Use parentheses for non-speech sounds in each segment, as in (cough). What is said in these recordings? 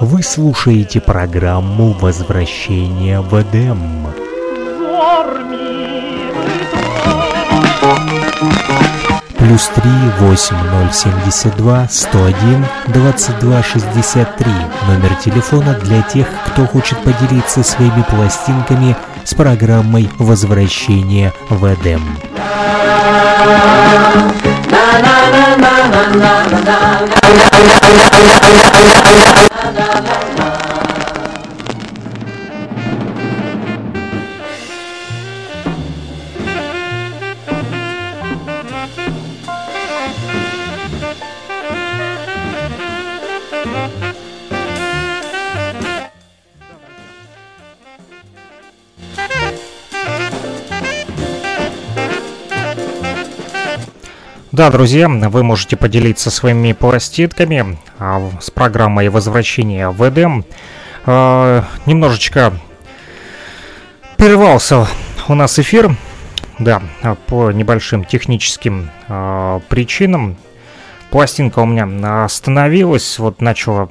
Вы слушаете программу «Возвращение в Эдем». Плюс три восемь ноль семьдесят два сто один двадцать два шестьдесят три. Номер телефона для тех, кто хочет поделиться своими пластинками с программой «Возвращение в Эдем». na na na na na na na la la la. Да, друзья, вы можете поделиться своими пластинками а, с программой возвращения в Эдем. А, немножечко прервался у нас эфир, да, по небольшим техническим а, причинам. Пластинка у меня остановилась, вот начала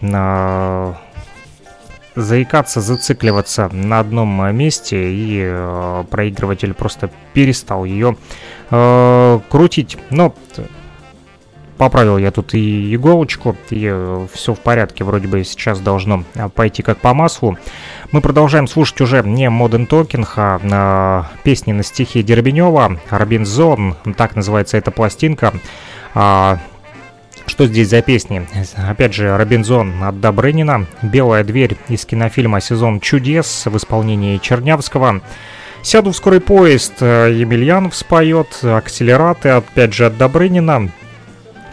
заикаться, зацикливаться на одном месте, и проигрыватель просто перестал ее э, крутить. Но поправил я тут и иголочку, и э, все в порядке, вроде бы сейчас должно э, пойти как по маслу. Мы продолжаем слушать уже не Modern Talking, а э, песни на стихи Дербенева, Робинзон, так называется эта пластинка. А, что здесь за песни? Опять же, Робинзон от Добрынина, Белая дверь из кинофильма «Сезон чудес» в исполнении Чернявского. Сяду в скорый поезд, э, Емельянов споет, акселераты, опять же, от Добрынина.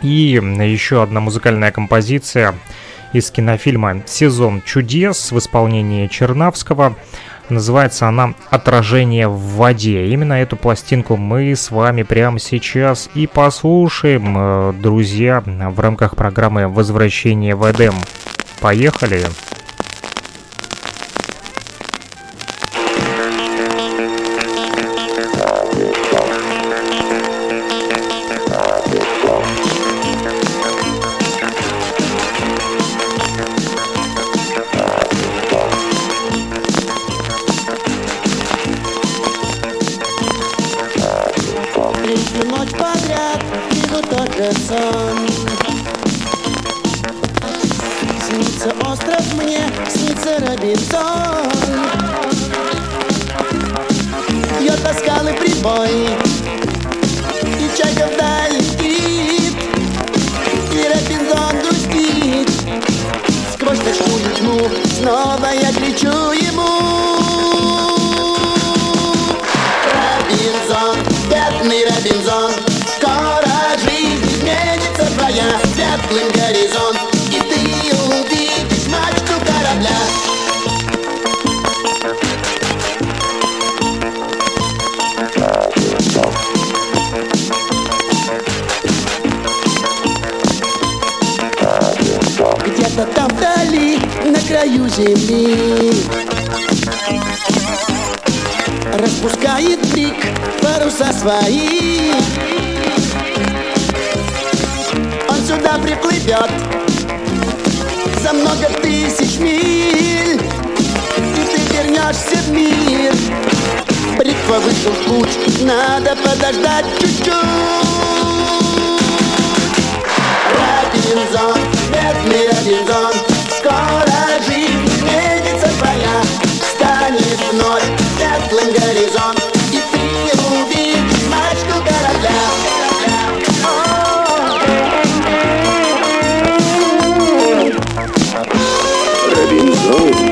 И еще одна музыкальная композиция из кинофильма «Сезон чудес» в исполнении Чернавского. Называется она «Отражение в воде». Именно эту пластинку мы с вами прямо сейчас и послушаем, э, друзья, в рамках программы «Возвращение в Эдем». Поехали! Поехали! Шумит за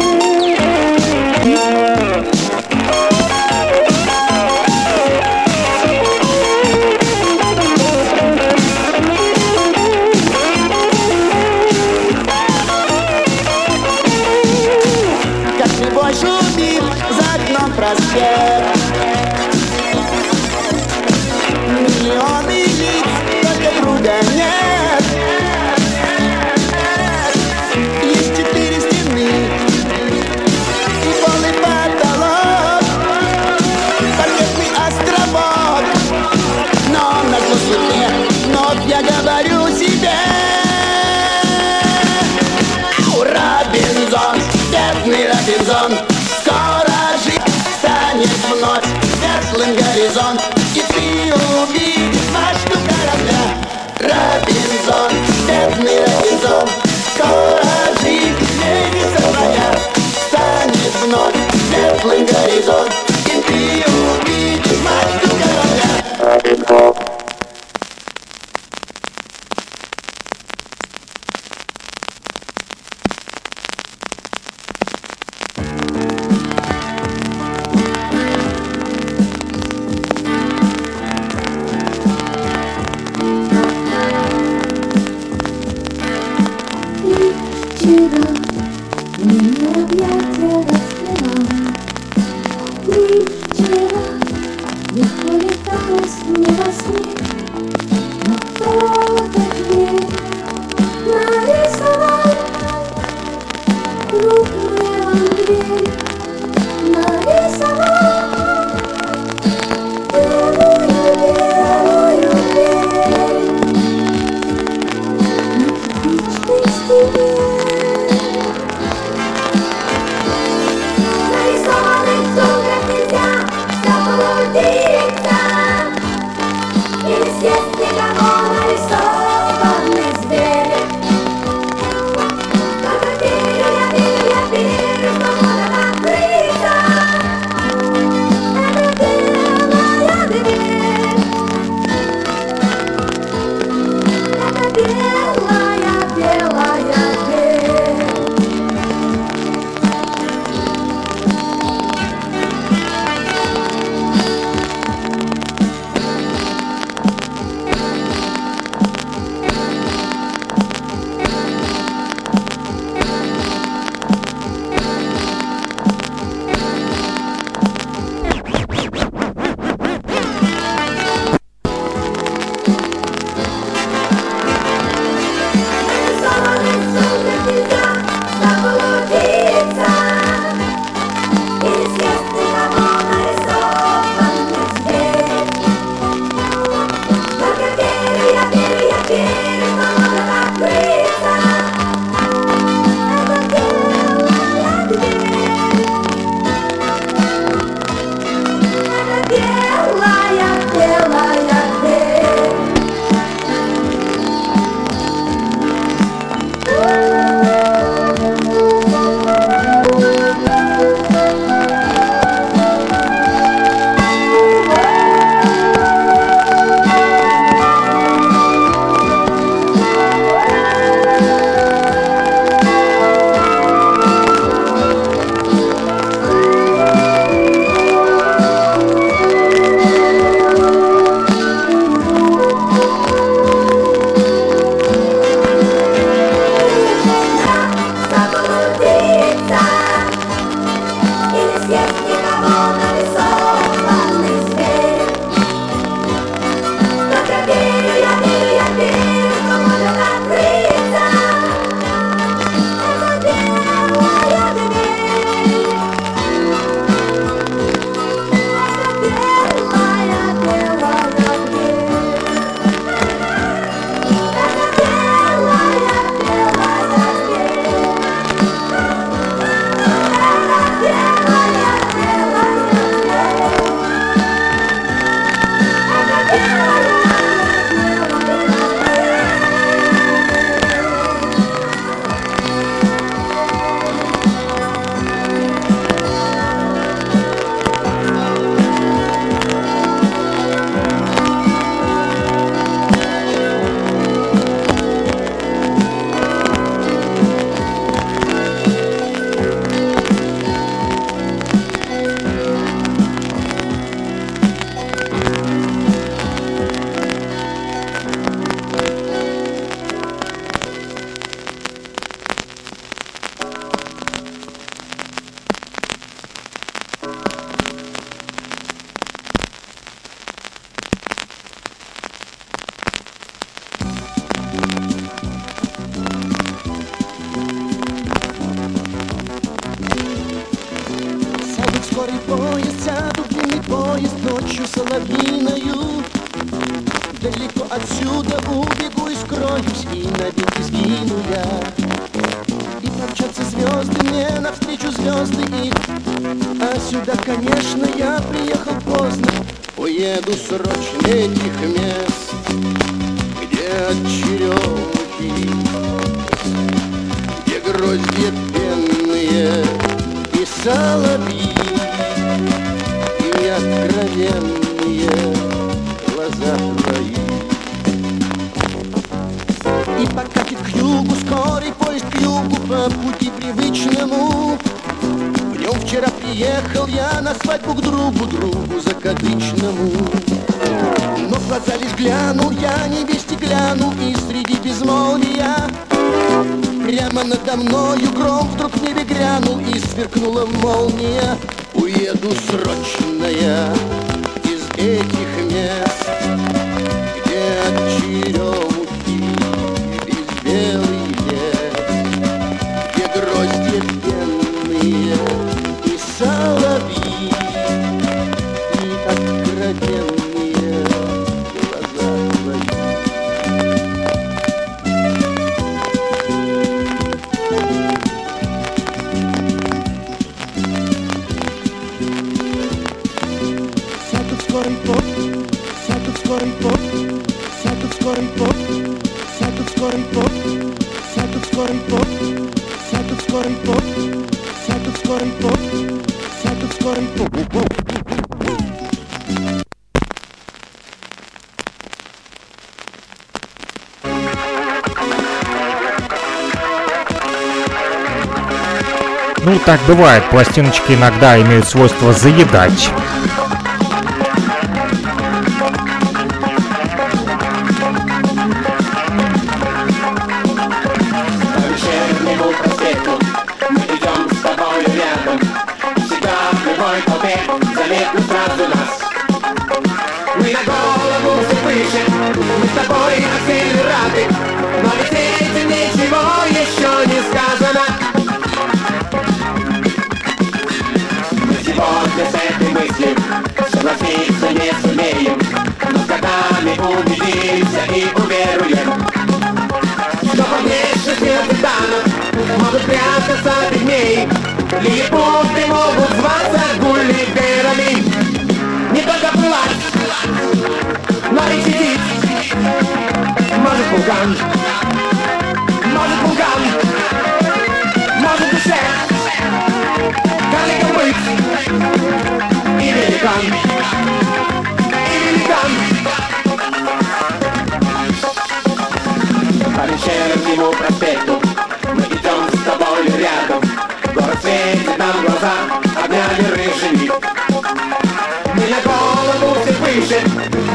так бывает, пластиночки иногда имеют свойство заедать.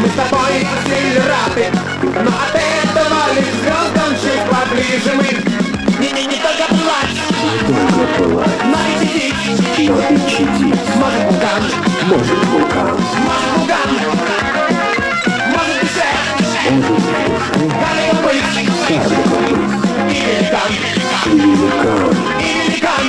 Мы с тобой акселераты Но от этого лишь звездам чуть поближе мы Не, не, не только плачь Только плачь Но и чадить Но и чадить Может вулкан Может вулкан Может вулкан Может душе Может душе Далеко быть Далеко быть И великан И великан И великан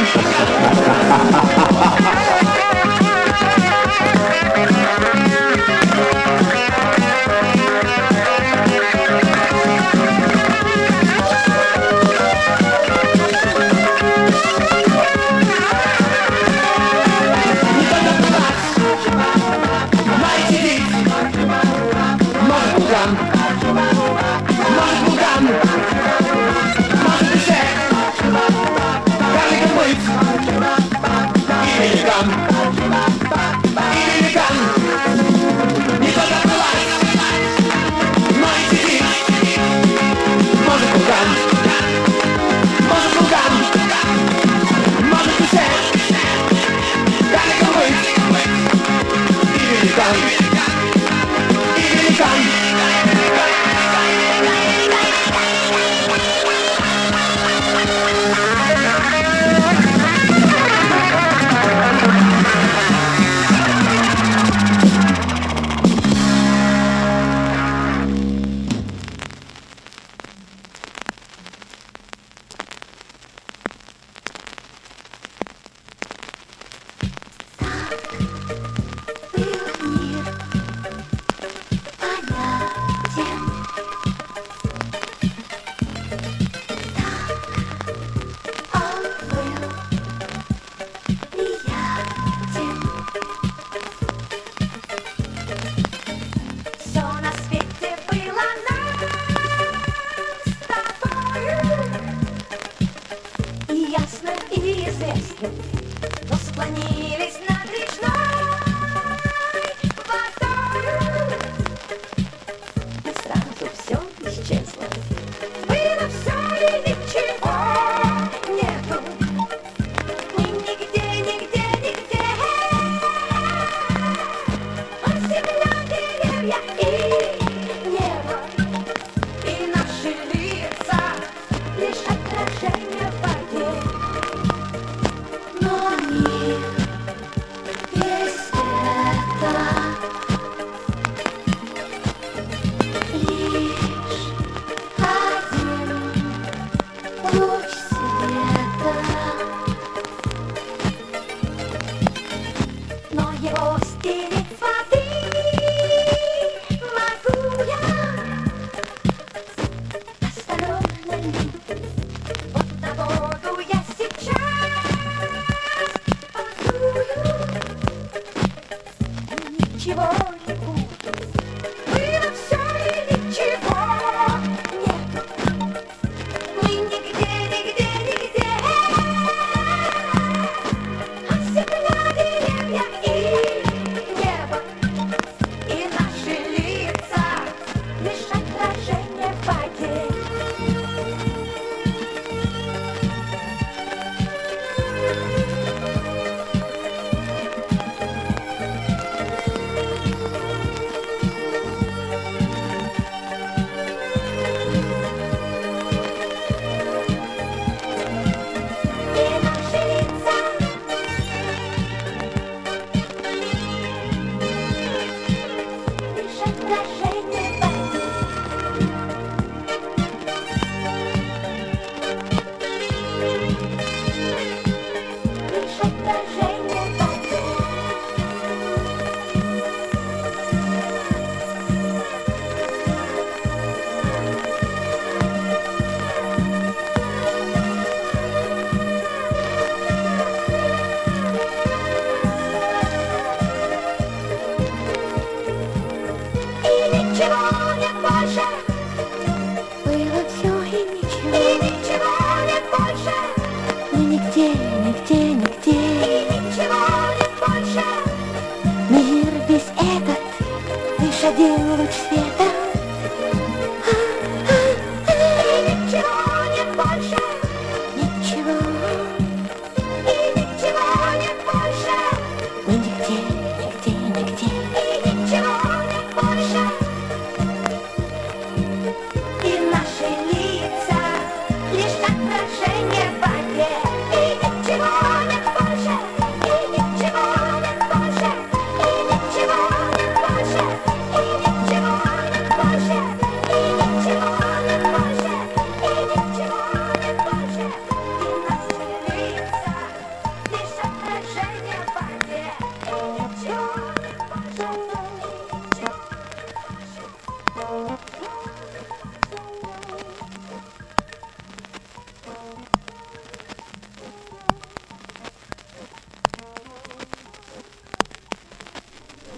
распланировать.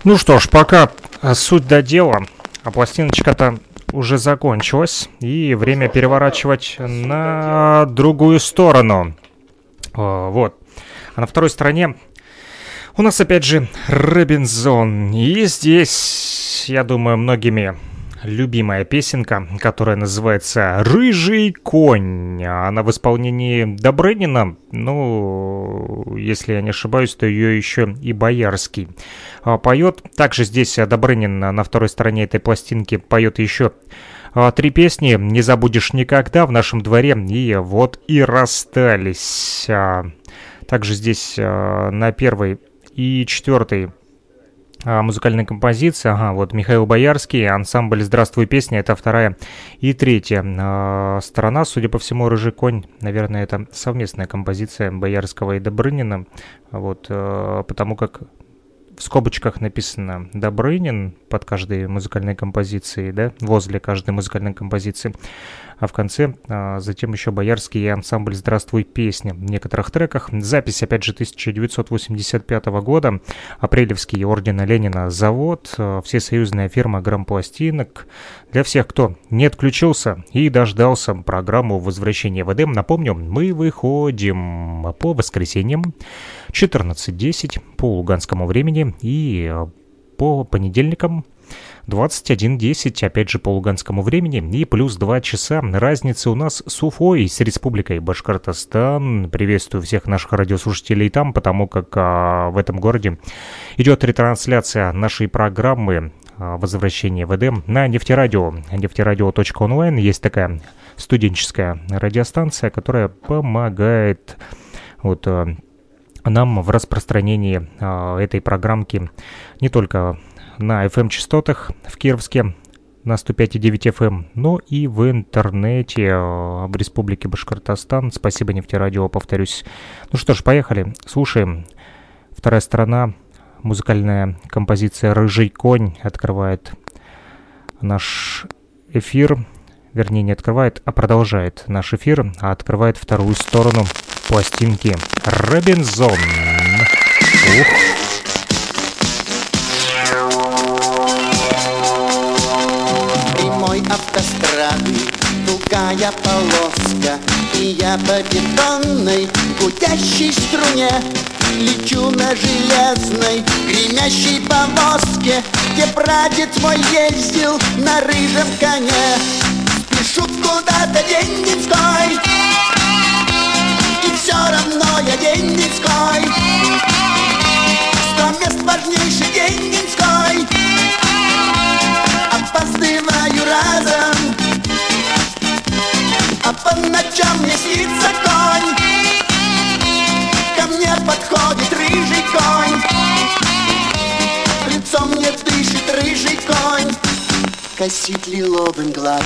Ну что ж, пока а, суть до дела, а пластиночка-то уже закончилась, и время переворачивать на другую сторону. Вот. А на второй стороне у нас опять же Робинзон. И здесь, я думаю, многими любимая песенка, которая называется «Рыжий конь». Она в исполнении Добрынина, ну, если я не ошибаюсь, то ее еще и Боярский а, поет. Также здесь Добрынин на второй стороне этой пластинки поет еще а, три песни «Не забудешь никогда» в нашем дворе и «Вот и расстались». А, также здесь на первой и четвертой музыкальная композиция. Ага, вот Михаил Боярский, ансамбль «Здравствуй, песня» — это вторая и третья э, сторона. Судя по всему, «Рыжий конь», наверное, это совместная композиция Боярского и Добрынина. Вот, э, потому как в скобочках написано Добрынин под каждой музыкальной композицией, да, возле каждой музыкальной композиции а в конце а, затем еще Боярский и ансамбль «Здравствуй, песня» в некоторых треках. Запись, опять же, 1985 года. Апрелевский ордена Ленина завод, а, всесоюзная фирма грампластинок. Для всех, кто не отключился и дождался программу «Возвращение в Эдем», напомню, мы выходим по воскресеньям 14.10 по луганскому времени и по понедельникам 21.10, опять же по луганскому времени, и плюс 2 часа разницы у нас с Уфой, с Республикой Башкортостан. Приветствую всех наших радиослушателей там, потому как а, в этом городе идет ретрансляция нашей программы а, «Возвращение в Эдем» на нефтерадио, нефтерадио.онлайн. Есть такая студенческая радиостанция, которая помогает вот, а, нам в распространении а, этой программки не только на FM-частотах в Кировске на 105,9 FM, но и в интернете э, в Республике Башкортостан. Спасибо нефтерадио, повторюсь. Ну что ж, поехали, слушаем. Вторая сторона, музыкальная композиция «Рыжий конь» открывает наш эфир. Вернее, не открывает, а продолжает наш эфир, а открывает вторую сторону пластинки «Робинзон». Ух! Автострады. Тугая полоска И я по бетонной гудящей струне Лечу на железной гремящей повозке Где прадед мой ездил на рыжем коне. Спешу куда-то день-деньской И все равно я день-деньской Сто мест скосить лиловым глаз.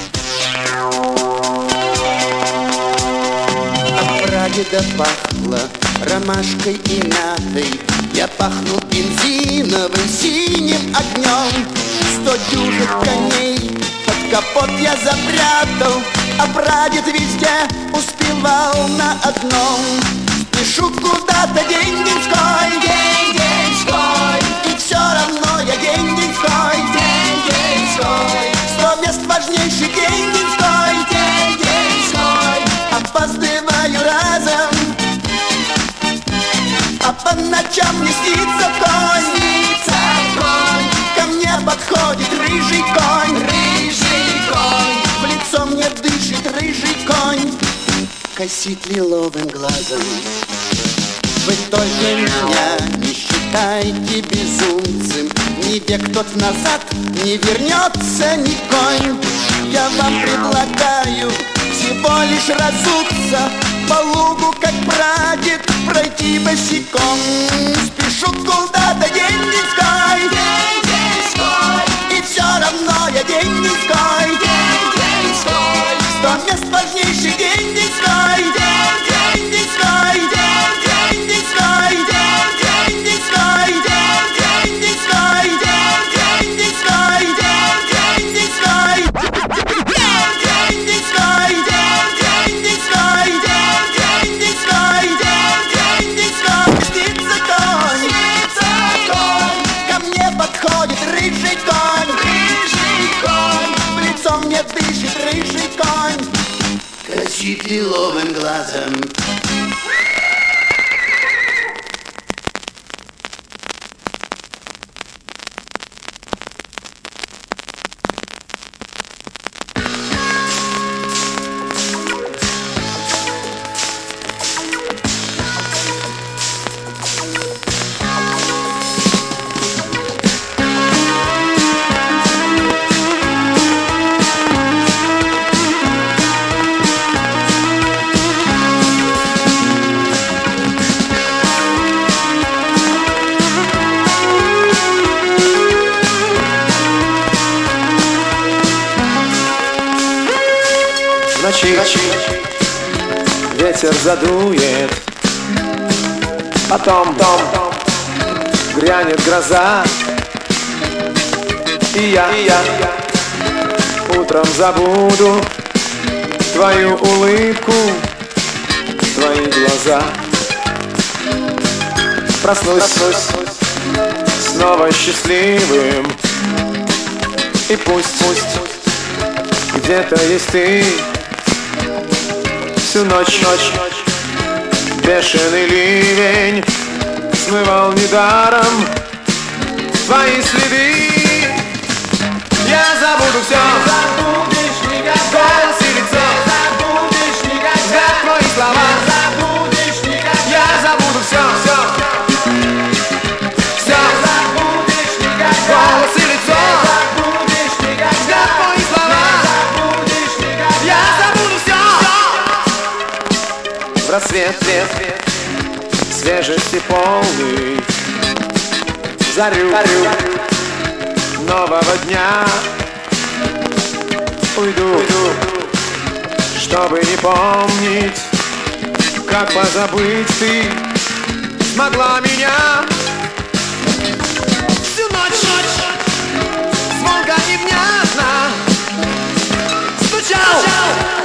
От прадеда пахло ромашкой и мятой, Я пахнул бензиновым синим огнем. Сто дюжих коней под капот я запрятал, А прадед везде успевал на одном. Спешу куда-то день-деньской, день-деньской, И все равно я день-деньской, день-деньской. Сто мест важнейший день-деньской, день-деньской, Опаздываю разом, а по ночам не снится конь, снится конь. Ко мне подходит рыжий конь, рыжий конь. В лицо мне дышит рыжий конь, косит лиловым глазом. Вы только меня не Дайте безумцем, не бег тот назад, не вернется никой. Я вам предлагаю всего лишь разуться, по лугу, как прадед, пройти босиком. Спешу куда-то день низкой, и все равно я день день низкой, сто мест важнейший день низкой, день гроза, и я, и я утром забуду твою улыбку, твои глаза. Проснусь, снова счастливым, и пусть, пусть где-то есть ты. Всю ночь, ночь Бешеный ливень Смывал недаром Твои следы. Я забуду все Забудешь никогда. Голос и лицо Забудешь никогда. Взгляд твои слова. Забудешь никогда. Я забуду все, все Все Забудешь никогда. Голос и лицо. Забудешь никогда. Взгляд твои слова. Забудешь никогда. Я забуду все В рассвет, свет, свежести полный Зарю, нового дня. Уйду, уйду, чтобы не помнить Как позабыть ты смогла меня. Всю ночь, ночь звонко и внятно Стучал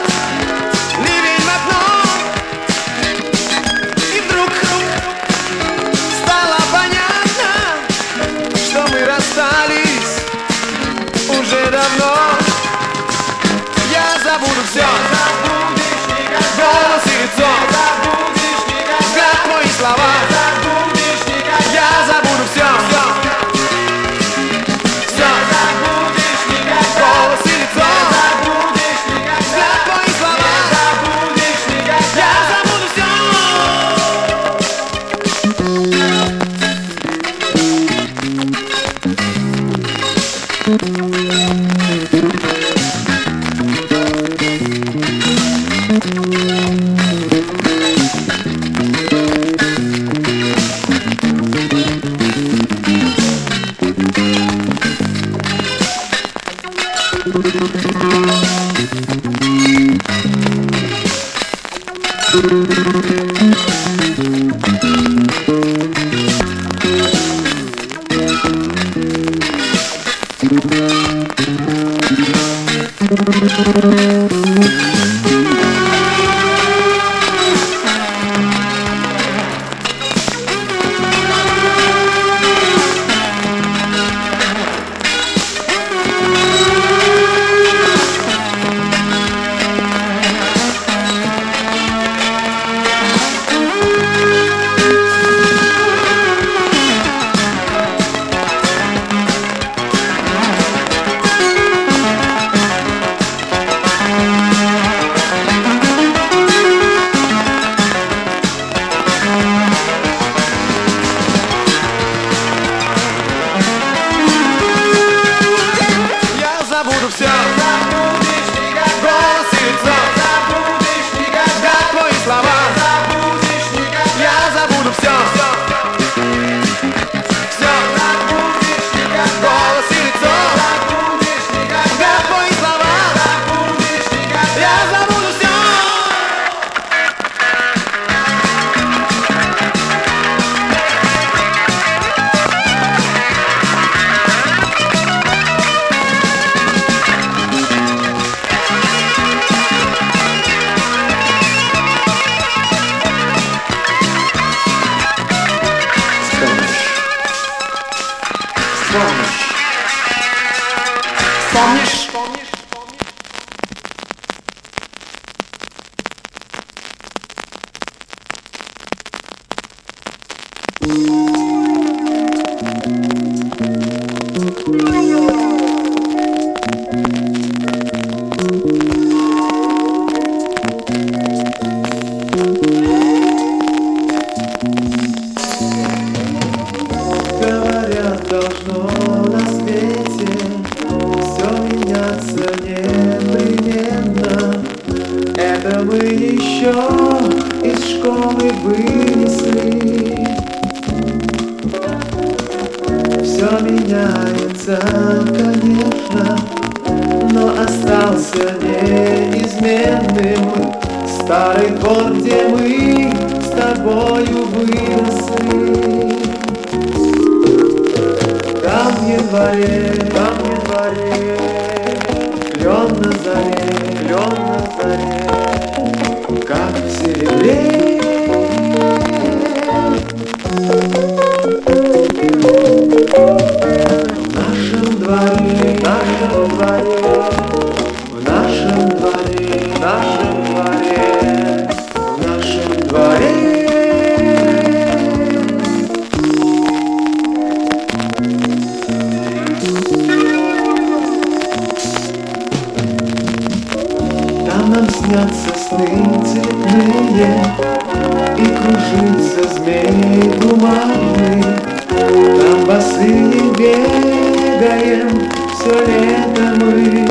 бегаем все лето мы.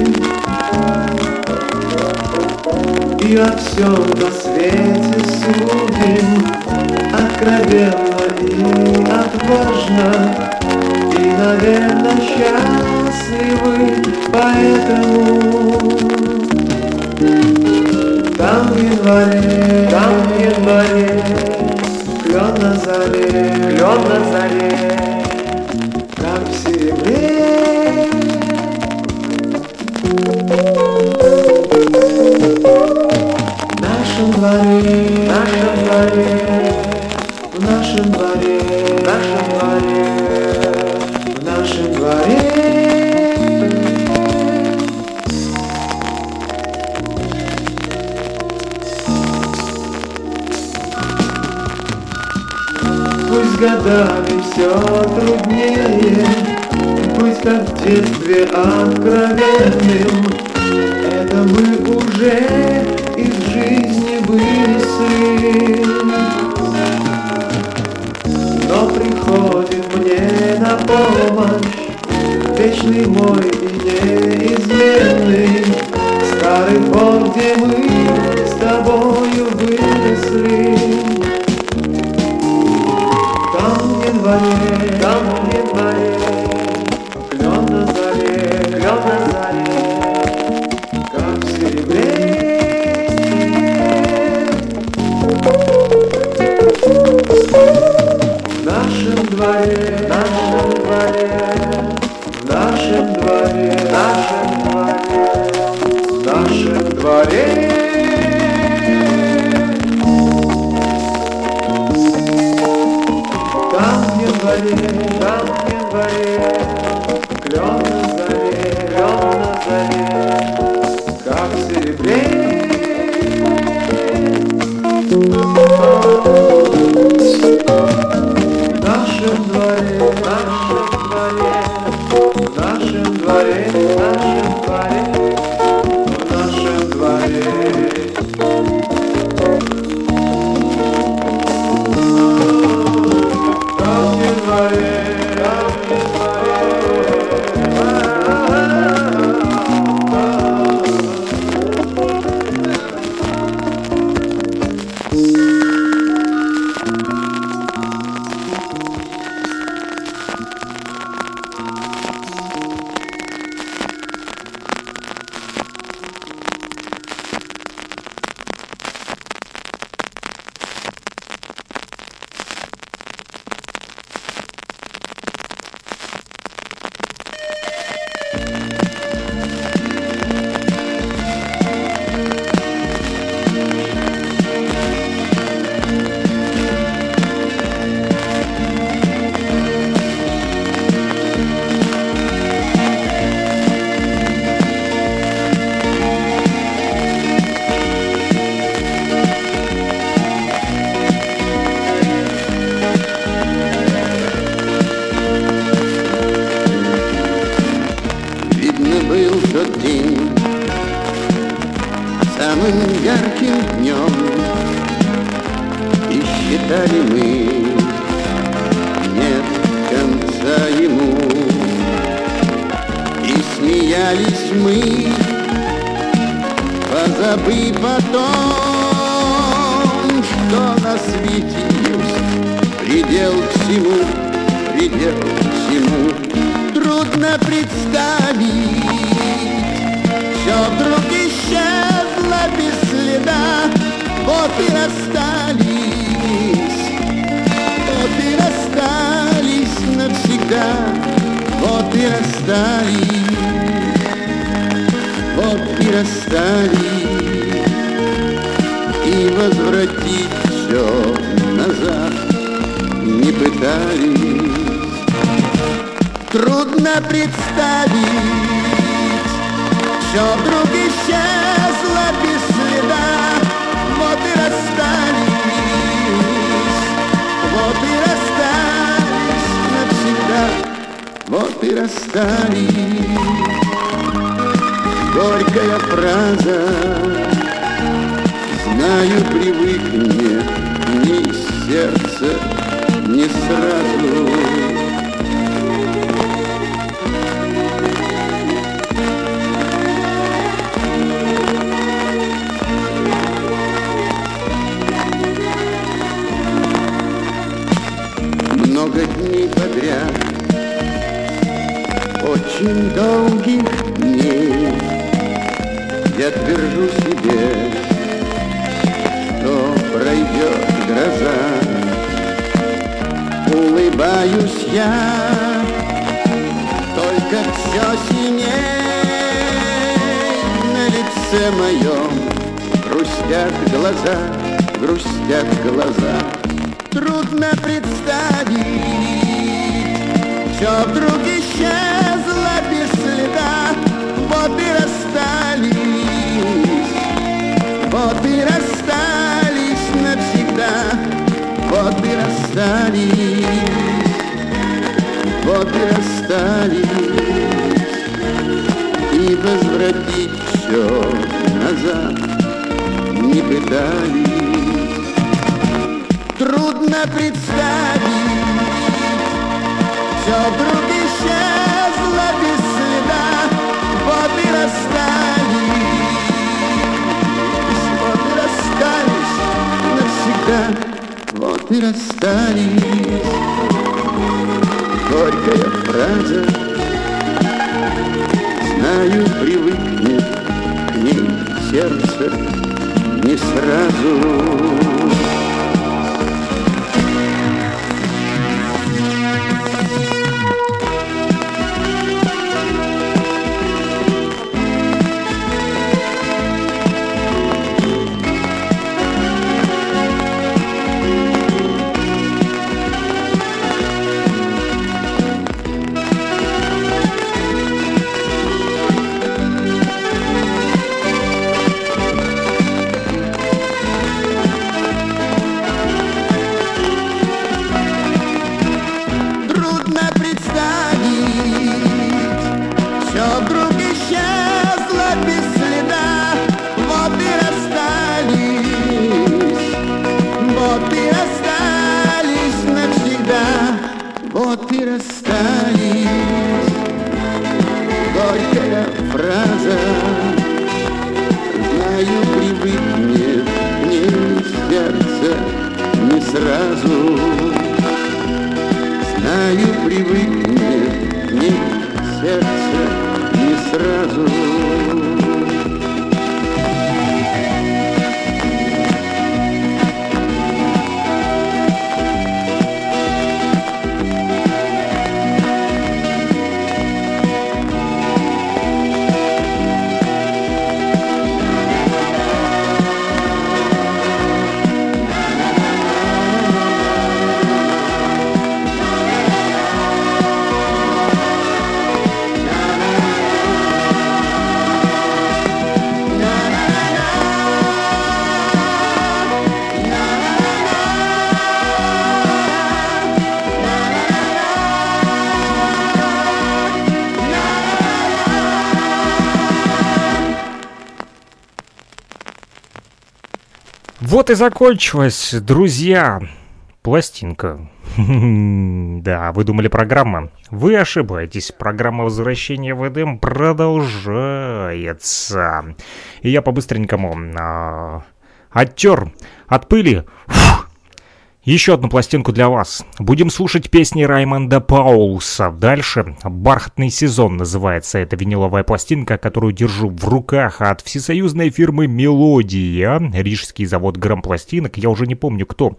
И о всем на свете судим Откровенно и отважно. И, наверное, счастливы поэтому там в январе, там в январе Клен на заре, клен на заре нашем дворе В нашем дворе, в нашем дворе В нашем дворе. Пусть годами все труднее Быть как в детстве откровенным. Это мы уже вынесли Но приходит мне на помощь Вечный мой и неизменный. Старый двор, где мы с тобою выросли. Там в январе, Hare пытались Трудно представить Все вдруг исчезло без следа Вот и расстались Вот и расстались навсегда. Вот и расстались. Горькая фраза. Знаю, привыкнет не из сердца, не сразу много дней подряд, очень долгих дней. Я твержу себе, Улыбаюсь я, только все синей на лице моем. Грустят глаза, грустят глаза. Трудно представить, все вдруг и расстались, вот и расстались, и возвратить все назад не пытались. Трудно представить, все вдруг исчезло без следа, вот и расстались, вот и расстались и расстались. Горькая фраза, знаю, привыкнет к ней сердце не сразу. Вот и закончилась, друзья, пластинка. (laughs) Да, вы думали программа? Вы ошибаетесь. Программа возвращения в Эдем продолжается. И я по-быстренькому а, оттер от пыли. Фух, еще одну пластинку для вас. Будем слушать песни Раймонда Паулса. Дальше «Бархатный сезон» называется эта виниловая пластинка, которую держу в руках от всесоюзной фирмы «Мелодия». Рижский завод грампластинок. Я уже не помню, кто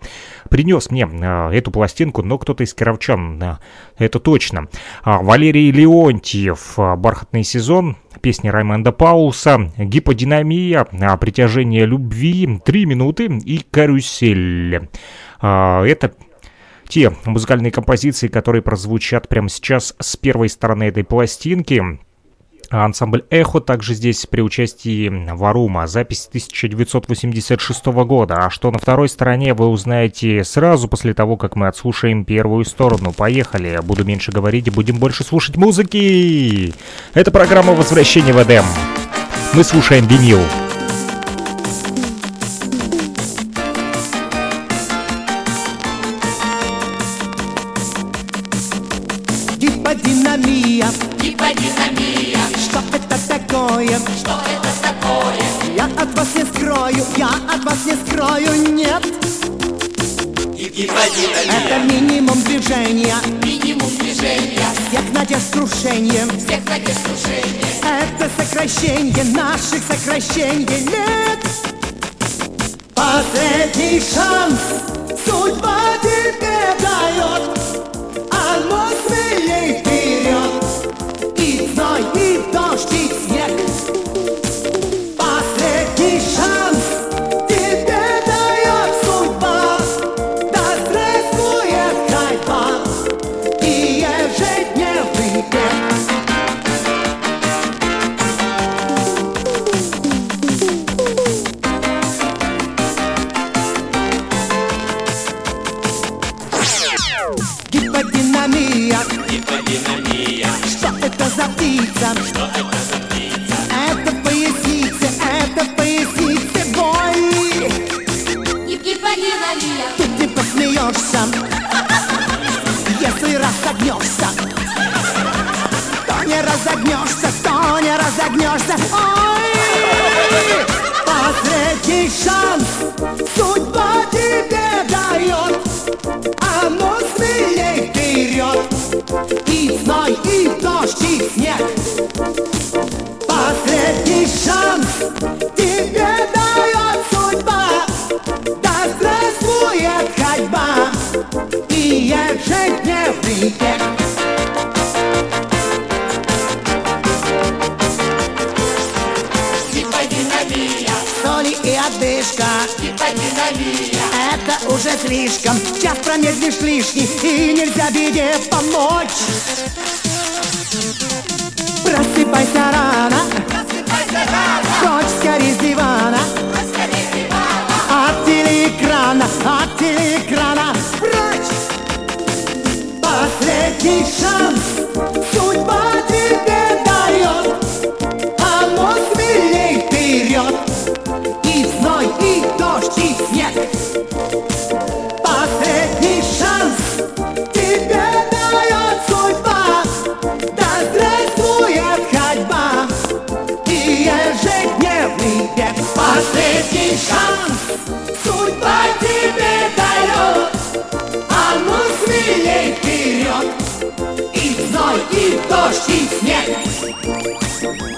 принес мне э, эту пластинку, но кто-то из кировчан, э, это точно. А, Валерий Леонтьев «Бархатный сезон». Песни Раймонда Паулса, гиподинамия, притяжение любви, три минуты и карусель. А, это те музыкальные композиции, которые прозвучат прямо сейчас с первой стороны этой пластинки. Ансамбль «Эхо» также здесь при участии Варума. Запись 1986 года. А что на второй стороне, вы узнаете сразу после того, как мы отслушаем первую сторону. Поехали. Буду меньше говорить и будем больше слушать музыки. Это программа «Возвращение в Эдем». Мы слушаем винил. Это минимум движения. Минимум движения. Всех надежд крушением. Всех надежд крушением. Это сокращение наших сокращений лет. Последний шанс судьба тебе дает. А ну смелей вперед И зной, птица? Что это за птица? Это поясница, это поясница бой. Гиподинамия. Тут ты посмеешься, если разогнешься. То не разогнешься, то не разогнешься. Ой! Последний шанс судьба тебе дает. А смелей вперед И зной, и дождь, и снег Одышка Гиподинамия. Это уже слишком. Час промедлишь лишний И нельзя беде помочь. Просыпайся рано. Прочь скорее с дивана. От телеэкрана От телеэкрана Прочь! Последний шанс и снег Последний шанс тебе дает судьба Да здравствует ходьба И ежедневный бег Последний шанс судьба тебе дает А ну смелей вперед И зной, и дождь, и снег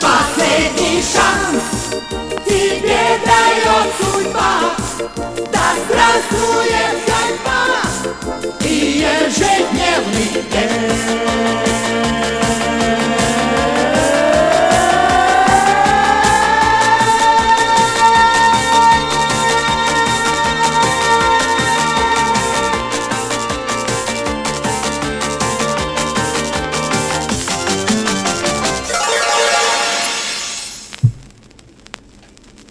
Последний шанс тебе дает судьба Да здравствует ходьба И ежедневный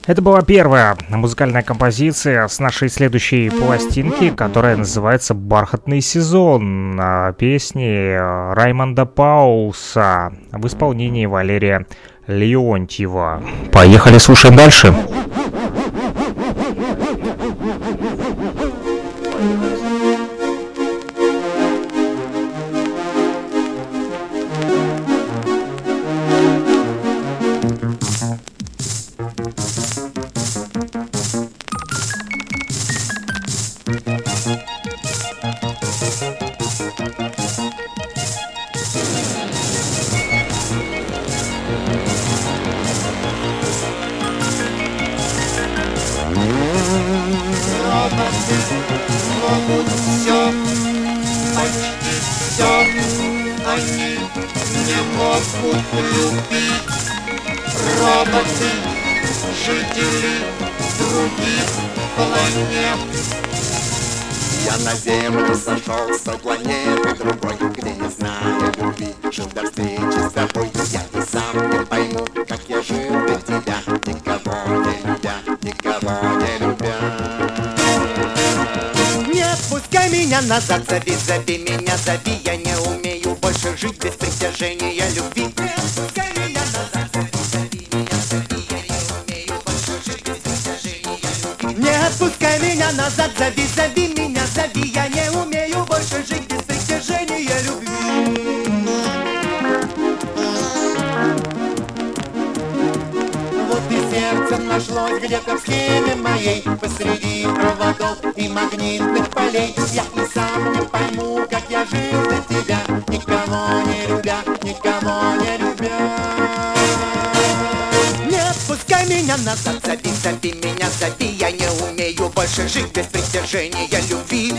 Это была первая музыкальная композиция с нашей следующей пластинки, которая называется «Бархатный сезон». Песни Раймонда Пауса в исполнении Валерия Леонтьева. Поехали, слушаем дальше. Больше жить без притяжения любви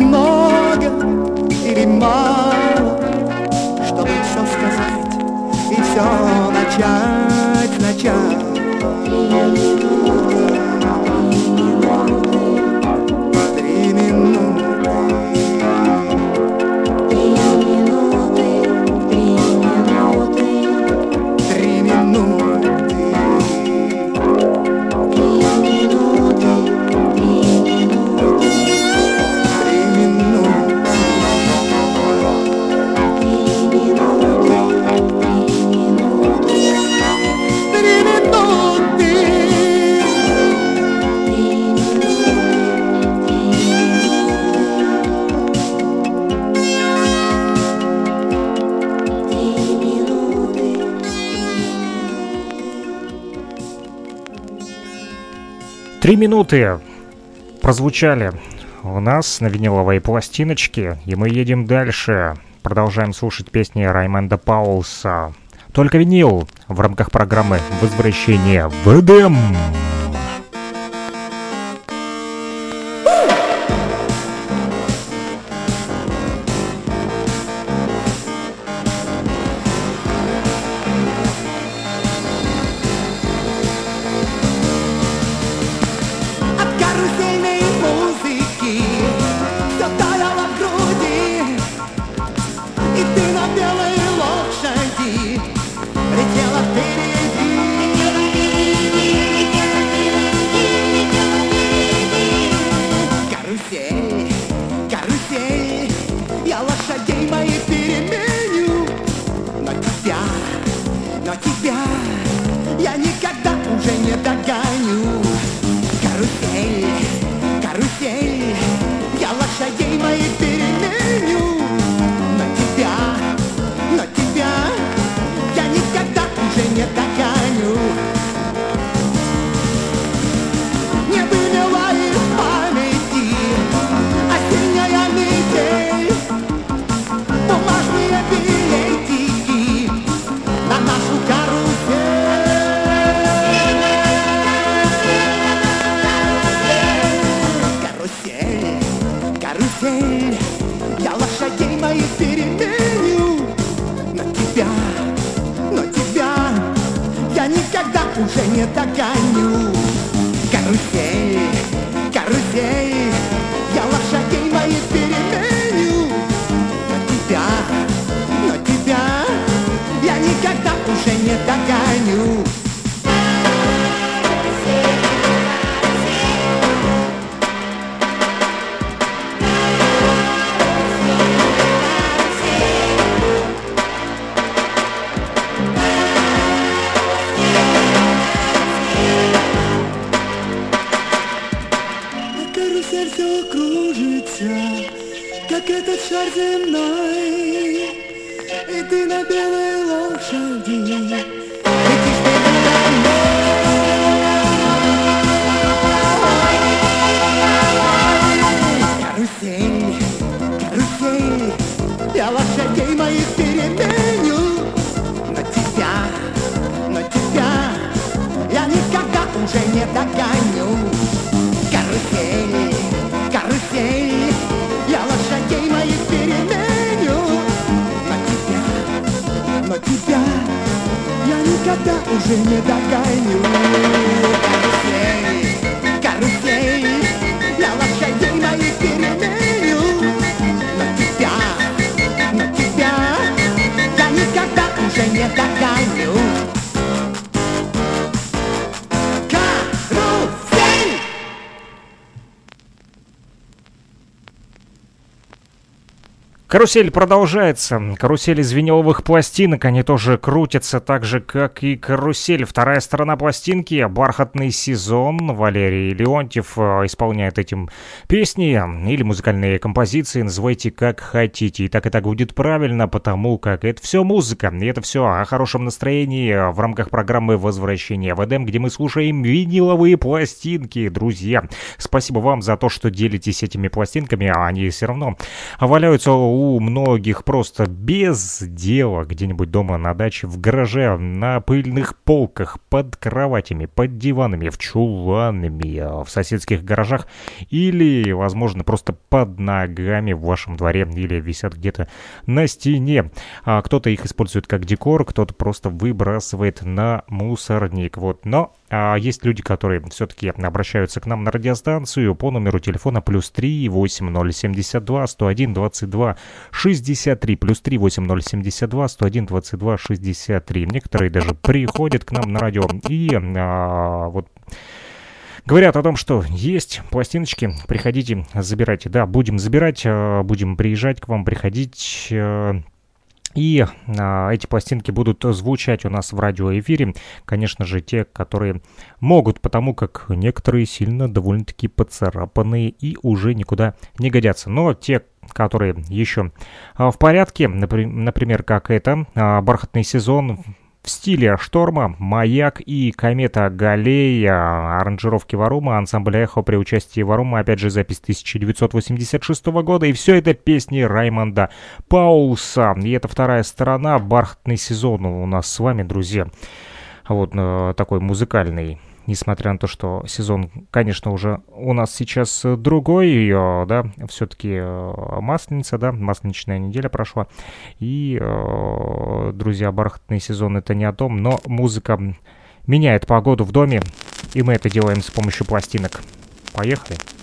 много или мало, чтобы все сказать и все начать. минуты прозвучали у нас на виниловой пластиночке, и мы едем дальше. Продолжаем слушать песни Раймонда Паулса. Только винил в рамках программы «Возвращение в Эдем». da got. Догоню. Карусель! Карусель продолжается. Карусель из виниловых пластинок, они тоже крутятся так же, как и карусель. Вторая сторона пластинки «Бархатный сезон». Валерий Леонтьев э, исполняет этим песни или музыкальные композиции, называйте как хотите. И так и так будет правильно, потому как это все музыка. И это все о хорошем настроении в рамках программы «Возвращение в Эдем», где мы слушаем виниловые пластинки, друзья. Спасибо вам за то, что делитесь этими пластинками, они все равно валяются у многих просто без дела где-нибудь дома на даче, в гараже, на пыльных полках, под кроватями, под диванами, в чуланами, а, в соседских гаражах или, возможно, просто под ногами в вашем дворе или висят где-то на стене. А кто-то их использует как декор, кто-то просто выбрасывает на мусорник. Вот. Но есть люди, которые все-таки обращаются к нам на радиостанцию по номеру телефона плюс 3 8072 101 22 63 плюс 3 8072 101 22 63. Некоторые даже приходят к нам на радио и а, вот Говорят о том, что есть пластиночки, приходите, забирайте. Да, будем забирать, а, будем приезжать к вам, приходить. И а, эти пластинки будут звучать у нас в радиоэфире. Конечно же, те, которые могут, потому как некоторые сильно довольно-таки поцарапанные и уже никуда не годятся. Но те, которые еще а, в порядке, напри- например, как это, а, «Бархатный сезон», в стиле «Шторма», «Маяк» и «Комета Галея», аранжировки Варума, ансамбль «Эхо» при участии Варума, опять же, запись 1986 года, и все это песни Раймонда Паулса. И это вторая сторона, «Бархатный сезон» у нас с вами, друзья. Вот э, такой музыкальный несмотря на то, что сезон, конечно, уже у нас сейчас другой, э, да, все-таки э, масленица, да, масленичная неделя прошла, и, э, друзья, бархатный сезон это не о том, но музыка меняет погоду в доме, и мы это делаем с помощью пластинок. Поехали. А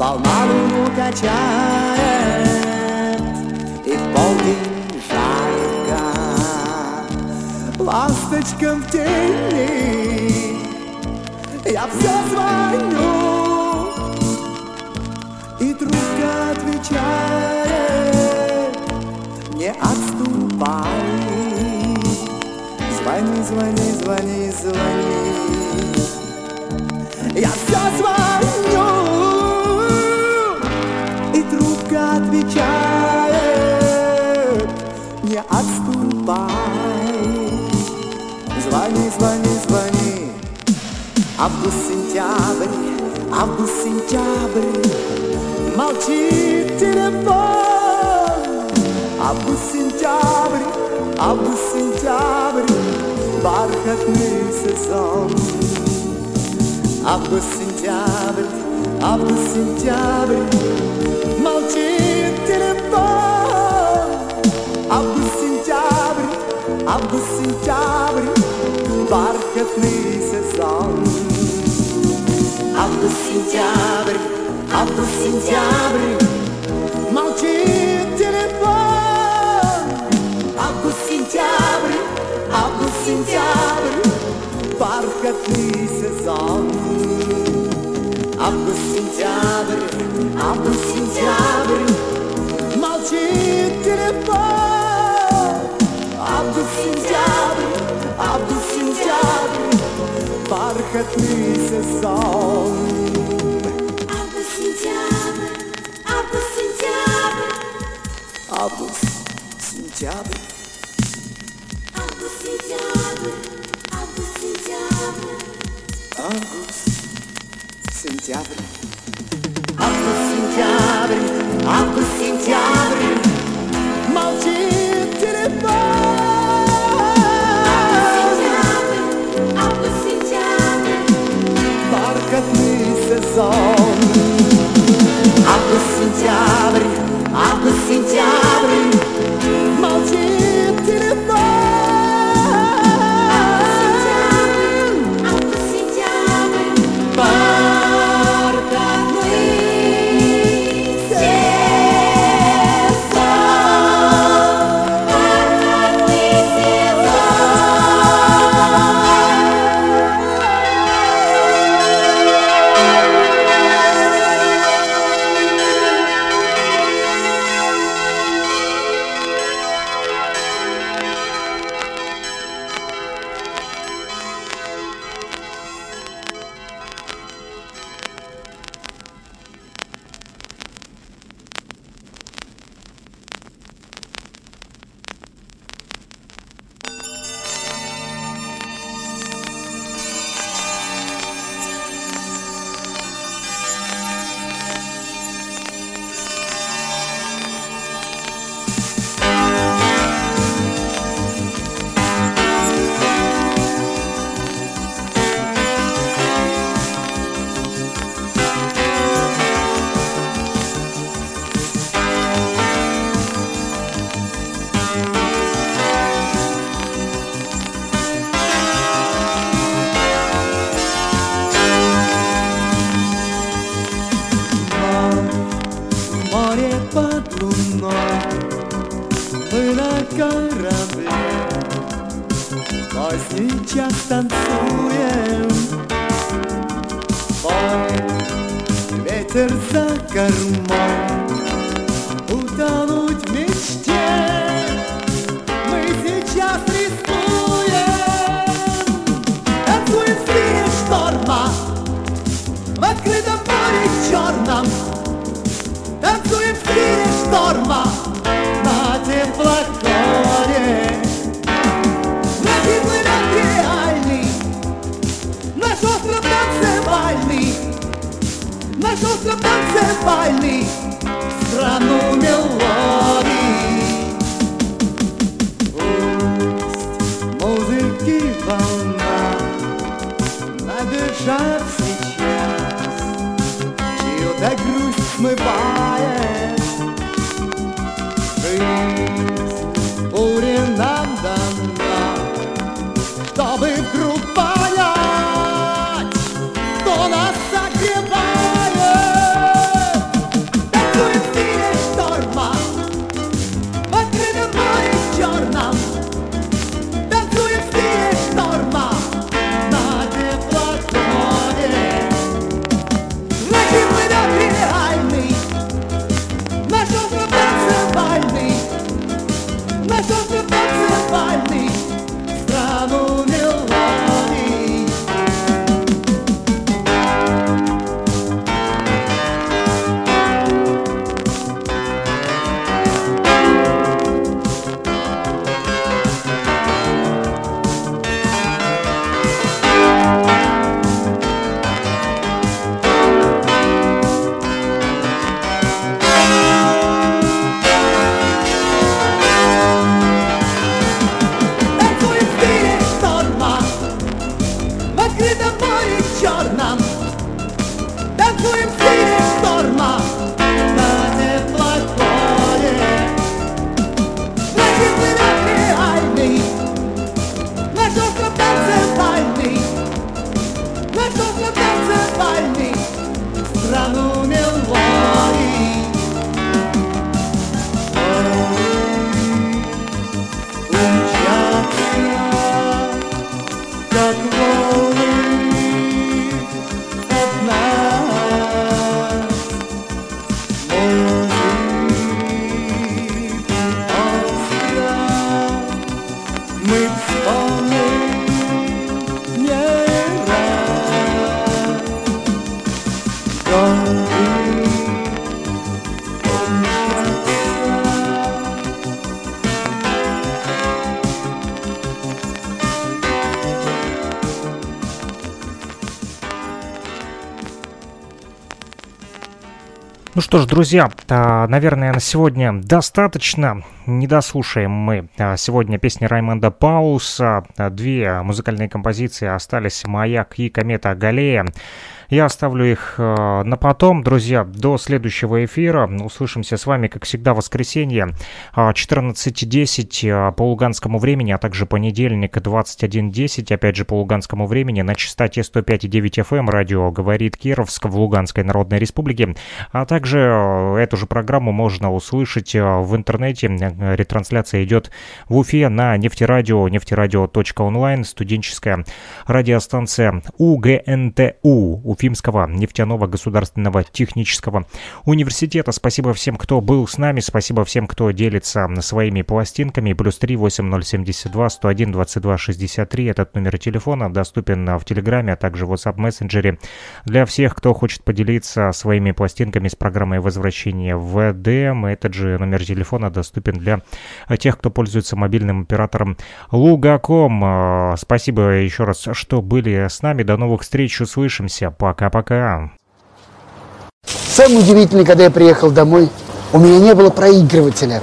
Волна луну качает И в полдень жарко. Ласточкам в тени Я все звоню И трубка отвечает Не отступай Звони, звони, звони, звони. Я все звоню Август, сентябрь, август, сентябрь Молчит телефон Август, сентябрь, август, сентябрь Бархатный сезон Август, сентябрь, август, сентябрь Молчит телефон Август, сентябрь, август, сентябрь Бархатный сезон Август, сентябрь, август, сентябрь Молчит телефон Август, сентябрь, август, сентябрь Бархатный сезон Август, сентябрь, август, сентябрь Бархатный сезон Август, сентябрь, август, сентябрь, Август, сентябрь август, сентябрь, август, сентябрь. Август, сентябрь сезон остров танцевальный, страну мелодий. Пусть музыки волна набежат сейчас, чью-то грусть смывает. Что ж, друзья, а, наверное, на сегодня достаточно. Не дослушаем мы а, сегодня песни Раймонда Пауса. А, Две музыкальные композиции остались «Маяк» и «Комета Галея». Я оставлю их э, на потом, друзья, до следующего эфира. Услышимся с вами, как всегда, в воскресенье э, 14.10 э, по луганскому времени, а также понедельник 21.10, опять же по луганскому времени, на частоте 105.9 FM радио «Говорит Кировск» в Луганской Народной Республике. А также эту же программу можно услышать в интернете. Ретрансляция идет в Уфе на нефтерадио, нефтерадио.онлайн, студенческая радиостанция УГНТУ, Уфимского нефтяного государственного технического университета. Спасибо всем, кто был с нами, спасибо всем, кто делится своими пластинками. Плюс 3 8072 101 22 63. Этот номер телефона доступен в Телеграме, а также в WhatsApp мессенджере. Для всех, кто хочет поделиться своими пластинками с программой возвращения в ДМ, этот же номер телефона доступен для тех, кто пользуется мобильным оператором Лугаком. Э, Спасибо еще раз, что были с нами. До новых встреч, услышимся. Пока-пока. Самое удивительное, когда я приехал домой, у меня не было проигрывателя.